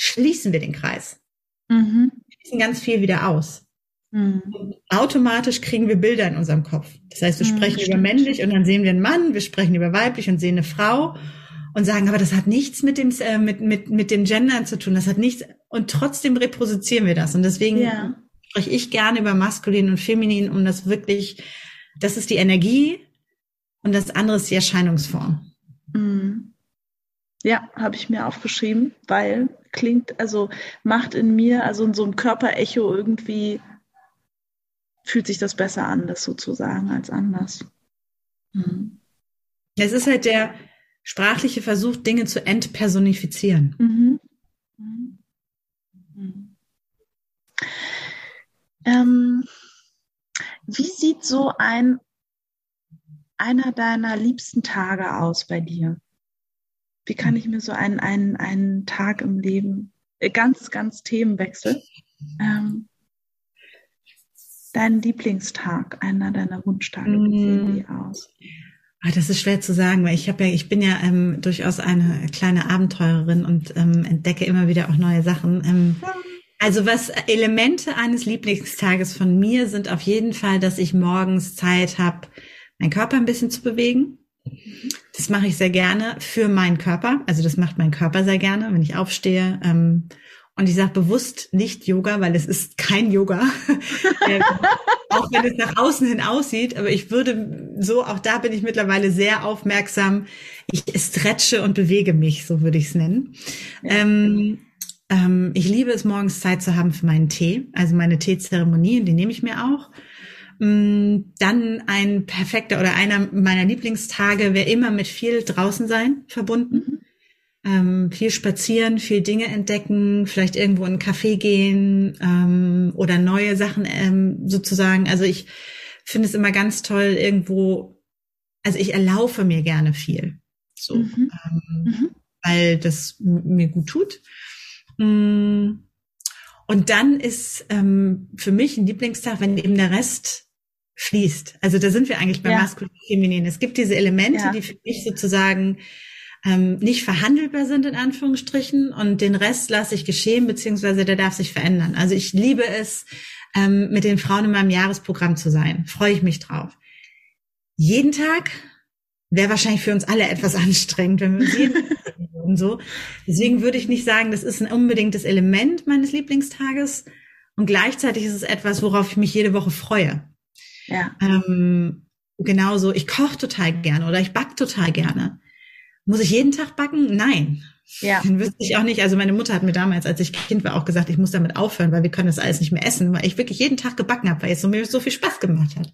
schließen wir den Kreis. Mhm. Wir schließen ganz viel wieder aus. Mhm. automatisch kriegen wir Bilder in unserem Kopf. Das heißt, wir mhm, sprechen stimmt. über männlich und dann sehen wir einen Mann, wir sprechen über weiblich und sehen eine Frau und sagen, aber das hat nichts mit dem, äh, mit, mit, mit dem Gendern zu tun. Das hat nichts, und trotzdem reproduzieren wir das. Und deswegen ja. spreche ich gerne über maskulin und feminin, um das wirklich, das ist die Energie und das andere ist die Erscheinungsform. Mhm. Ja, habe ich mir aufgeschrieben, weil klingt, also macht in mir, also in so einem Körperecho irgendwie fühlt sich das besser an, das sozusagen als anders. Mhm. Es ist halt der sprachliche Versuch, Dinge zu entpersonifizieren. Mhm. Mhm. mhm. Ähm, wie sieht so ein einer deiner liebsten Tage aus bei dir? Wie kann ich mir so einen, einen, einen Tag im Leben, äh, ganz, ganz Themenwechsel, ähm, deinen Lieblingstag, einer deiner Wunschtage, wie sehen die aus? Ah, das ist schwer zu sagen, weil ich habe ja, ich bin ja ähm, durchaus eine kleine Abenteurerin und ähm, entdecke immer wieder auch neue Sachen. Ähm, also was Elemente eines Lieblingstages von mir sind auf jeden Fall, dass ich morgens Zeit habe, meinen Körper ein bisschen zu bewegen. Das mache ich sehr gerne für meinen Körper. Also das macht mein Körper sehr gerne, wenn ich aufstehe. Ähm, und ich sage bewusst nicht Yoga, weil es ist kein Yoga. *laughs* ähm, auch wenn es nach außen hin aussieht. Aber ich würde so, auch da bin ich mittlerweile sehr aufmerksam. Ich stretche und bewege mich, so würde ich es nennen. Ähm, ähm, ich liebe es, morgens Zeit zu haben für meinen Tee. Also meine Teezeremonie, die nehme ich mir auch. Mm, dann ein perfekter oder einer meiner Lieblingstage wäre immer mit viel draußen sein verbunden. Mhm. Ähm, viel spazieren, viel Dinge entdecken, vielleicht irgendwo in einen Café gehen ähm, oder neue Sachen ähm, sozusagen. Also ich finde es immer ganz toll, irgendwo, also ich erlaufe mir gerne viel. So, mhm. Ähm, mhm. weil das mir gut tut. Mm. Und dann ist ähm, für mich ein Lieblingstag, wenn eben der Rest fließt. Also da sind wir eigentlich bei ja. maskulin feminin. Es gibt diese Elemente, ja. die für mich sozusagen ähm, nicht verhandelbar sind in Anführungsstrichen und den Rest lasse ich geschehen beziehungsweise der darf sich verändern. Also ich liebe es, ähm, mit den Frauen in meinem Jahresprogramm zu sein. Freue ich mich drauf. Jeden Tag wäre wahrscheinlich für uns alle etwas *laughs* anstrengend, wenn wir uns jeden und so. Deswegen würde ich nicht sagen, das ist ein unbedingtes Element meines Lieblingstages. Und gleichzeitig ist es etwas, worauf ich mich jede Woche freue. Ja. Ähm, genauso, ich koche total gerne oder ich back total gerne. Muss ich jeden Tag backen? Nein. Ja. Dann wüsste ich auch nicht. Also meine Mutter hat mir damals, als ich Kind war, auch gesagt, ich muss damit aufhören, weil wir können das alles nicht mehr essen, weil ich wirklich jeden Tag gebacken habe, weil es mir so viel Spaß gemacht hat.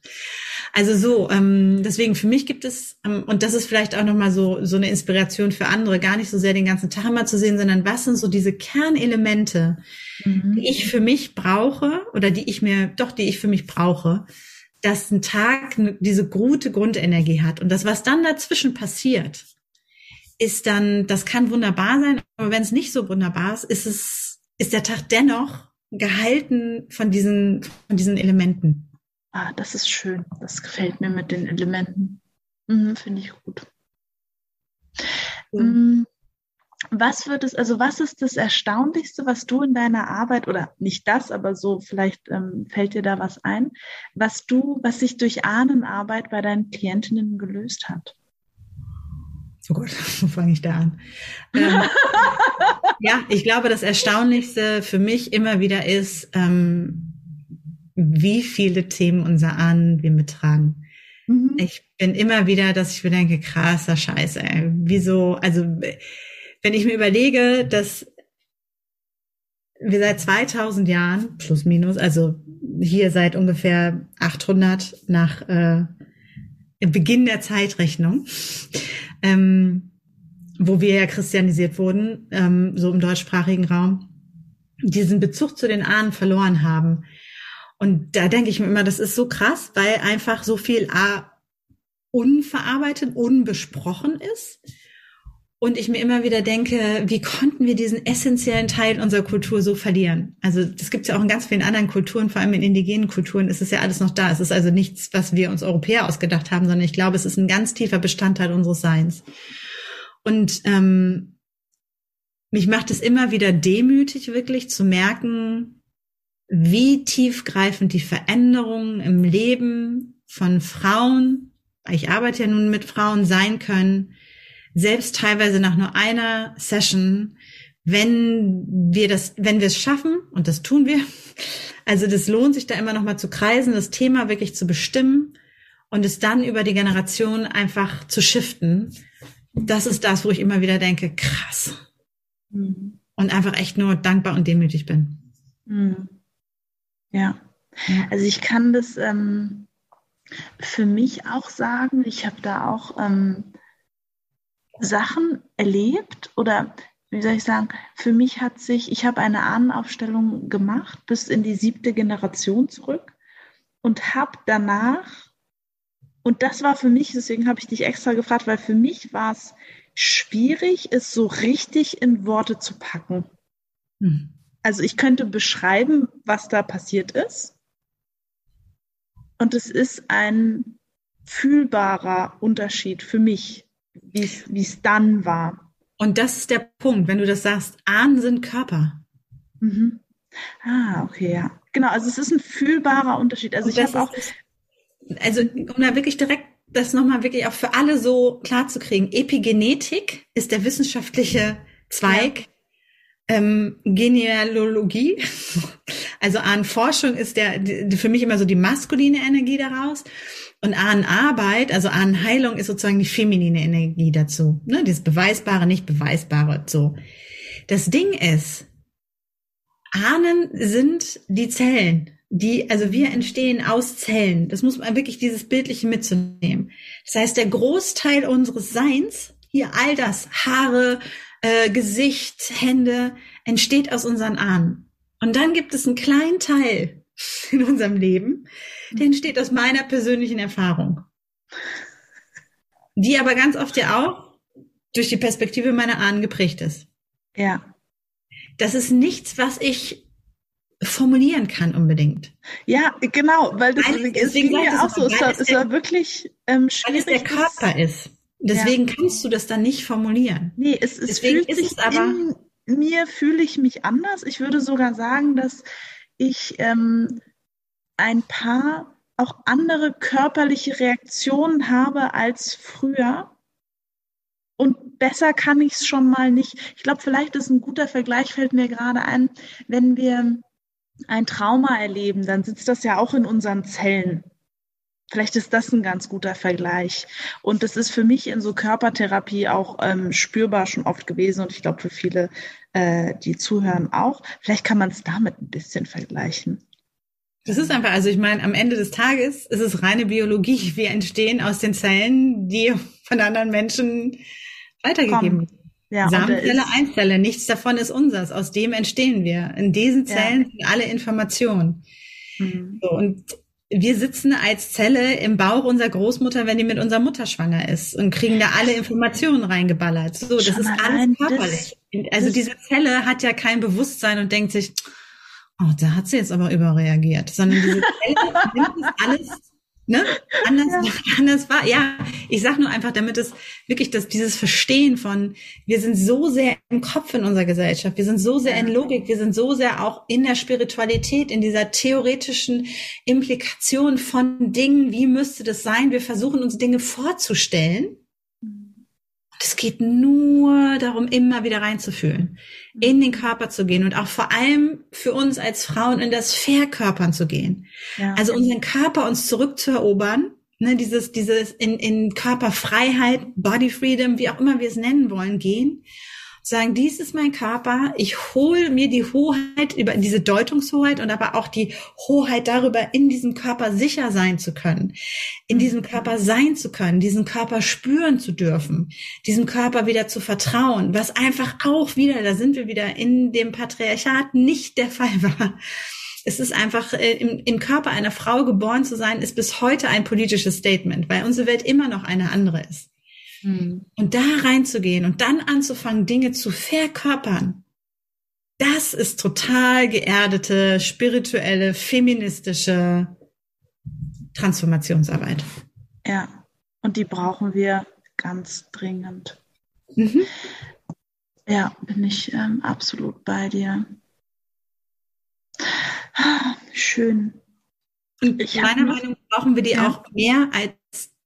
Also so, ähm, deswegen für mich gibt es, ähm, und das ist vielleicht auch nochmal so, so eine Inspiration für andere, gar nicht so sehr den ganzen Tag immer zu sehen, sondern was sind so diese Kernelemente, mhm. die ich für mich brauche oder die ich mir, doch, die ich für mich brauche, dass ein Tag diese gute Grundenergie hat. Und das, was dann dazwischen passiert, ist dann, das kann wunderbar sein, aber wenn es nicht so wunderbar ist, ist es, ist der Tag dennoch gehalten von diesen, von diesen Elementen. Ah, das ist schön. Das gefällt mir mit den Elementen. Mhm, Finde ich gut. Mhm. Was wird es, also was ist das Erstaunlichste, was du in deiner Arbeit, oder nicht das, aber so, vielleicht ähm, fällt dir da was ein, was du, was sich durch Ahnenarbeit bei deinen Klientinnen gelöst hat? Oh Gott, *laughs* wo fange ich da an? Ähm, *laughs* ja, ich glaube, das Erstaunlichste für mich immer wieder ist, ähm, wie viele Themen unser Ahnen wir mittragen. Mhm. Ich bin immer wieder, dass ich mir denke, krasser Scheiße, ey. wieso, also wenn ich mir überlege, dass wir seit 2000 Jahren, plus minus, also hier seit ungefähr 800 nach äh, Beginn der Zeitrechnung, ähm, wo wir ja christianisiert wurden, ähm, so im deutschsprachigen Raum, diesen Bezug zu den Ahnen verloren haben. Und da denke ich mir immer, das ist so krass, weil einfach so viel A unverarbeitet, unbesprochen ist und ich mir immer wieder denke, wie konnten wir diesen essentiellen Teil unserer Kultur so verlieren? Also das gibt es ja auch in ganz vielen anderen Kulturen, vor allem in indigenen Kulturen ist es ja alles noch da. Es ist also nichts, was wir uns Europäer ausgedacht haben, sondern ich glaube, es ist ein ganz tiefer Bestandteil unseres Seins. Und ähm, mich macht es immer wieder demütig, wirklich zu merken, wie tiefgreifend die Veränderungen im Leben von Frauen, ich arbeite ja nun mit Frauen sein können, selbst teilweise nach nur einer Session, wenn wir das, wenn wir es schaffen, und das tun wir, *laughs* also das lohnt sich da immer noch mal zu kreisen, das Thema wirklich zu bestimmen und es dann über die Generation einfach zu shiften. Das ist das, wo ich immer wieder denke, krass. Mhm. Und einfach echt nur dankbar und demütig bin. Mhm. Ja. Also ich kann das ähm, für mich auch sagen. Ich habe da auch ähm, Sachen erlebt oder wie soll ich sagen, für mich hat sich, ich habe eine Ahnenaufstellung gemacht bis in die siebte Generation zurück und habe danach, und das war für mich, deswegen habe ich dich extra gefragt, weil für mich war es schwierig, es so richtig in Worte zu packen. Hm. Also ich könnte beschreiben, was da passiert ist. Und es ist ein fühlbarer Unterschied für mich wie es dann war. Und das ist der Punkt, wenn du das sagst, Ahnen sind Körper. Mhm. Ah, okay, ja. Genau, also es ist ein fühlbarer Unterschied. Also Und ich habe auch. Also, um da wirklich direkt das nochmal wirklich auch für alle so klar zu kriegen. Epigenetik ist der wissenschaftliche Zweig. Ja. Ähm, Genealogie, *laughs* also Ahnenforschung ist der, die, für mich immer so die maskuline Energie daraus. Und Ahnenarbeit, also Ahnenheilung ist sozusagen die feminine Energie dazu. Ne? Dieses Beweisbare, nicht Beweisbare, so. Das Ding ist, Ahnen sind die Zellen, die, also wir entstehen aus Zellen. Das muss man wirklich dieses Bildliche mitzunehmen. Das heißt, der Großteil unseres Seins, hier all das, Haare, äh, Gesicht, Hände, entsteht aus unseren Ahnen. Und dann gibt es einen kleinen Teil *laughs* in unserem Leben, der entsteht aus meiner persönlichen Erfahrung. Die aber ganz oft ja auch durch die Perspektive meiner Ahnen geprägt ist. Ja. Das ist nichts, was ich formulieren kann unbedingt. Ja, genau, weil das weil, es ging mir auch so. Es war, es war wirklich ähm, schwierig. Weil es der Körper ist. Deswegen ja. kannst du das dann nicht formulieren. Nee, es, es Deswegen fühlt sich es aber in mir fühle ich mich anders. Ich würde sogar sagen, dass ich ähm, ein paar auch andere körperliche Reaktionen habe als früher. Und besser kann ich es schon mal nicht. Ich glaube, vielleicht ist ein guter Vergleich, fällt mir gerade ein, wenn wir ein Trauma erleben, dann sitzt das ja auch in unseren Zellen. Vielleicht ist das ein ganz guter Vergleich. Und das ist für mich in so Körpertherapie auch ähm, spürbar schon oft gewesen und ich glaube für viele, äh, die zuhören, auch. Vielleicht kann man es damit ein bisschen vergleichen. Das ist einfach, also ich meine, am Ende des Tages ist es reine Biologie. Wir entstehen aus den Zellen, die von anderen Menschen weitergegeben werden. Ja, Samenzelle, Einzelle, nichts davon ist unseres. Aus dem entstehen wir. In diesen Zellen ja. sind alle Informationen. Mhm. So, und wir sitzen als Zelle im Bauch unserer Großmutter, wenn die mit unserer Mutter schwanger ist und kriegen da alle Informationen reingeballert. So, das ist alles körperlich. Das, also diese Zelle hat ja kein Bewusstsein und denkt sich, oh, da hat sie jetzt aber überreagiert, sondern diese Zelle *laughs* nimmt das alles ne, *laughs* anders, ja. anders war. Ja, ich sag nur einfach, damit es wirklich das, dieses Verstehen von, wir sind so sehr im Kopf in unserer Gesellschaft, wir sind so sehr in Logik, wir sind so sehr auch in der Spiritualität, in dieser theoretischen Implikation von Dingen, wie müsste das sein? Wir versuchen uns Dinge vorzustellen es geht nur darum, immer wieder reinzufühlen, in den Körper zu gehen und auch vor allem für uns als Frauen in das Verkörpern zu gehen. Ja. Also unseren Körper uns zurückzuerobern, ne, dieses, dieses in, in Körperfreiheit, Body Freedom, wie auch immer wir es nennen wollen, gehen sagen, dies ist mein Körper, ich hole mir die Hoheit über diese Deutungshoheit und aber auch die Hoheit darüber, in diesem Körper sicher sein zu können, in diesem Körper sein zu können, diesen Körper spüren zu dürfen, diesem Körper wieder zu vertrauen, was einfach auch wieder, da sind wir wieder in dem Patriarchat nicht der Fall war. Es ist einfach, äh, im, im Körper einer Frau geboren zu sein, ist bis heute ein politisches Statement, weil unsere Welt immer noch eine andere ist. Mhm. Und da reinzugehen und dann anzufangen, Dinge zu verkörpern, das ist total geerdete, spirituelle, feministische Transformationsarbeit. Ja, und die brauchen wir ganz dringend. Mhm. Ja, bin ich ähm, absolut bei dir. Schön. Und ich meiner Meinung nach brauchen wir die ja. auch mehr als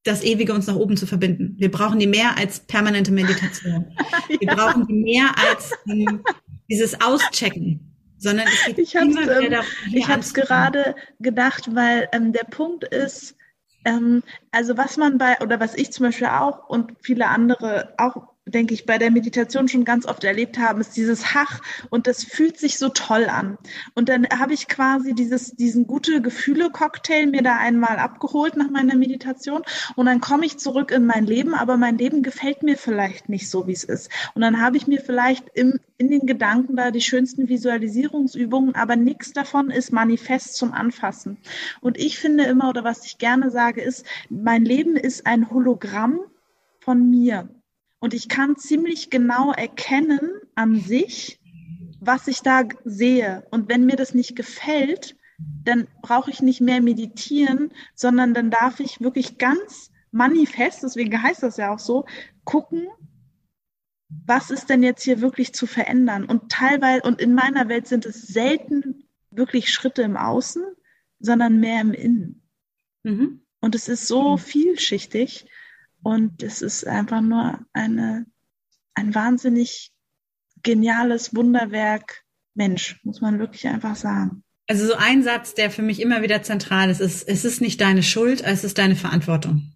das Ewige uns nach oben zu verbinden. Wir brauchen die mehr als permanente Meditation. *laughs* Wir ja. brauchen die mehr als ähm, dieses Auschecken, sondern es geht ich immer wieder ähm, darum, Ich habe es gerade gedacht, weil ähm, der Punkt ist, ähm, also was man bei, oder was ich zum Beispiel auch und viele andere auch denke ich, bei der Meditation schon ganz oft erlebt haben, ist dieses Hach und das fühlt sich so toll an. Und dann habe ich quasi dieses, diesen gute Gefühle-Cocktail mir da einmal abgeholt nach meiner Meditation und dann komme ich zurück in mein Leben, aber mein Leben gefällt mir vielleicht nicht so, wie es ist. Und dann habe ich mir vielleicht im, in den Gedanken da die schönsten Visualisierungsübungen, aber nichts davon ist manifest zum Anfassen. Und ich finde immer, oder was ich gerne sage, ist, mein Leben ist ein Hologramm von mir. Und ich kann ziemlich genau erkennen an sich, was ich da sehe. Und wenn mir das nicht gefällt, dann brauche ich nicht mehr meditieren, sondern dann darf ich wirklich ganz manifest, deswegen heißt das ja auch so, gucken, was ist denn jetzt hier wirklich zu verändern? Und teilweise, und in meiner Welt sind es selten wirklich Schritte im Außen, sondern mehr im Innen. Mhm. Und es ist so mhm. vielschichtig. Und es ist einfach nur eine, ein wahnsinnig geniales Wunderwerk Mensch, muss man wirklich einfach sagen. Also so ein Satz, der für mich immer wieder zentral ist, ist, es ist nicht deine Schuld, es ist deine Verantwortung.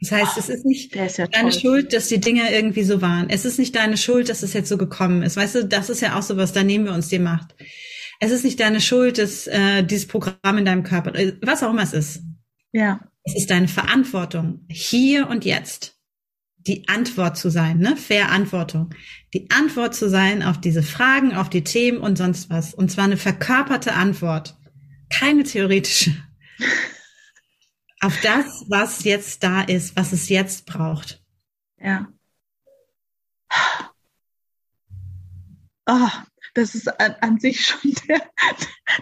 Das heißt, oh, es ist nicht ist ja deine Schuld, dass die Dinge irgendwie so waren. Es ist nicht deine Schuld, dass es jetzt so gekommen ist. Weißt du, das ist ja auch sowas, da nehmen wir uns die Macht. Es ist nicht deine Schuld, dass äh, dieses Programm in deinem Körper, äh, was auch immer es ist. Ja. Es ist deine Verantwortung, hier und jetzt die Antwort zu sein, ne? Verantwortung. Die Antwort zu sein auf diese Fragen, auf die Themen und sonst was. Und zwar eine verkörperte Antwort. Keine theoretische. *laughs* auf das, was jetzt da ist, was es jetzt braucht. Ja. Oh, das ist an, an sich schon der,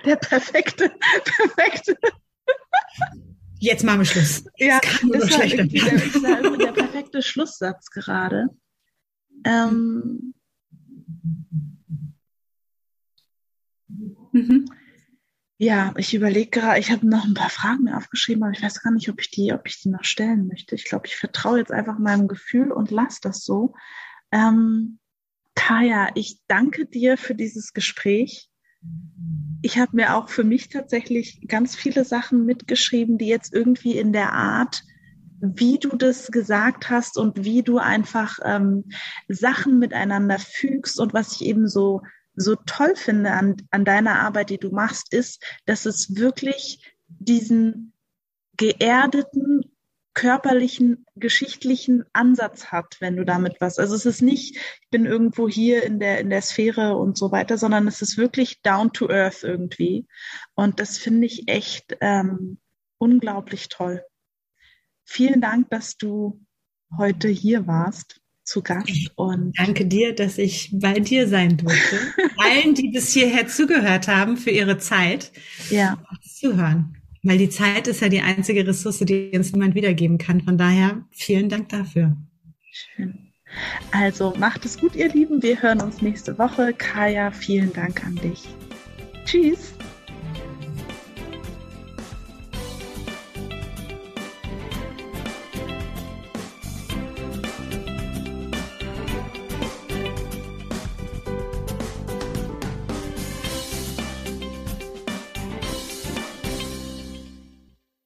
der perfekte, *laughs* perfekte Jetzt machen wir Schluss. Ja, das, war der, der, der, perfekte Schlusssatz gerade. Ähm, mhm. Ja, ich überlege gerade, ich habe noch ein paar Fragen mir aufgeschrieben, aber ich weiß gar nicht, ob ich die, ob ich die noch stellen möchte. Ich glaube, ich vertraue jetzt einfach meinem Gefühl und lasse das so. Ähm, Kaya, ich danke dir für dieses Gespräch. Ich habe mir auch für mich tatsächlich ganz viele Sachen mitgeschrieben, die jetzt irgendwie in der Art, wie du das gesagt hast und wie du einfach ähm, Sachen miteinander fügst. Und was ich eben so so toll finde an, an deiner Arbeit, die du machst, ist, dass es wirklich diesen geerdeten, körperlichen, geschichtlichen Ansatz hat, wenn du damit was. Also es ist nicht, ich bin irgendwo hier in der, in der Sphäre und so weiter, sondern es ist wirklich down to earth irgendwie. Und das finde ich echt ähm, unglaublich toll. Vielen Dank, dass du heute hier warst zu Gast. Und Danke dir, dass ich bei dir sein durfte. *laughs* Allen, die bis hierher zugehört haben, für ihre Zeit. Ja. Zuhören. Weil die Zeit ist ja die einzige Ressource, die uns niemand wiedergeben kann. Von daher vielen Dank dafür. Schön. Also macht es gut, ihr Lieben. Wir hören uns nächste Woche. Kaya, vielen Dank an dich. Tschüss.